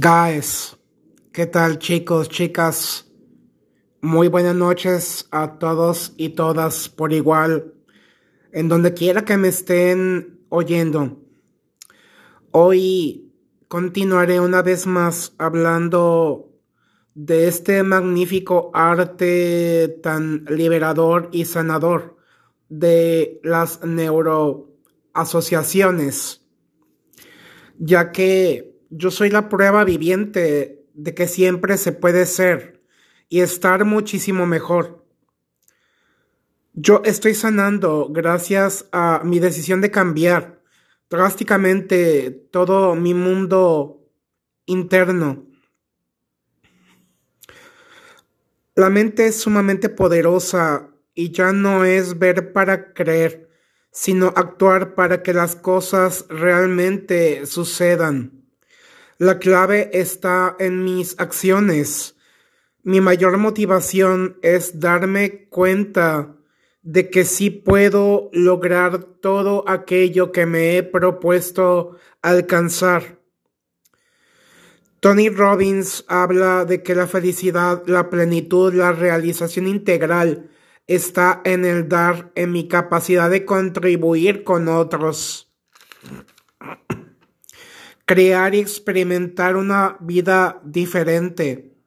Guys, ¿qué tal chicos, chicas? Muy buenas noches a todos y todas por igual, en donde quiera que me estén oyendo. Hoy continuaré una vez más hablando de este magnífico arte tan liberador y sanador de las neuroasociaciones, ya que yo soy la prueba viviente de que siempre se puede ser y estar muchísimo mejor. Yo estoy sanando gracias a mi decisión de cambiar drásticamente todo mi mundo interno. La mente es sumamente poderosa y ya no es ver para creer, sino actuar para que las cosas realmente sucedan. La clave está en mis acciones. Mi mayor motivación es darme cuenta de que sí puedo lograr todo aquello que me he propuesto alcanzar. Tony Robbins habla de que la felicidad, la plenitud, la realización integral está en el dar, en mi capacidad de contribuir con otros crear y experimentar una vida diferente.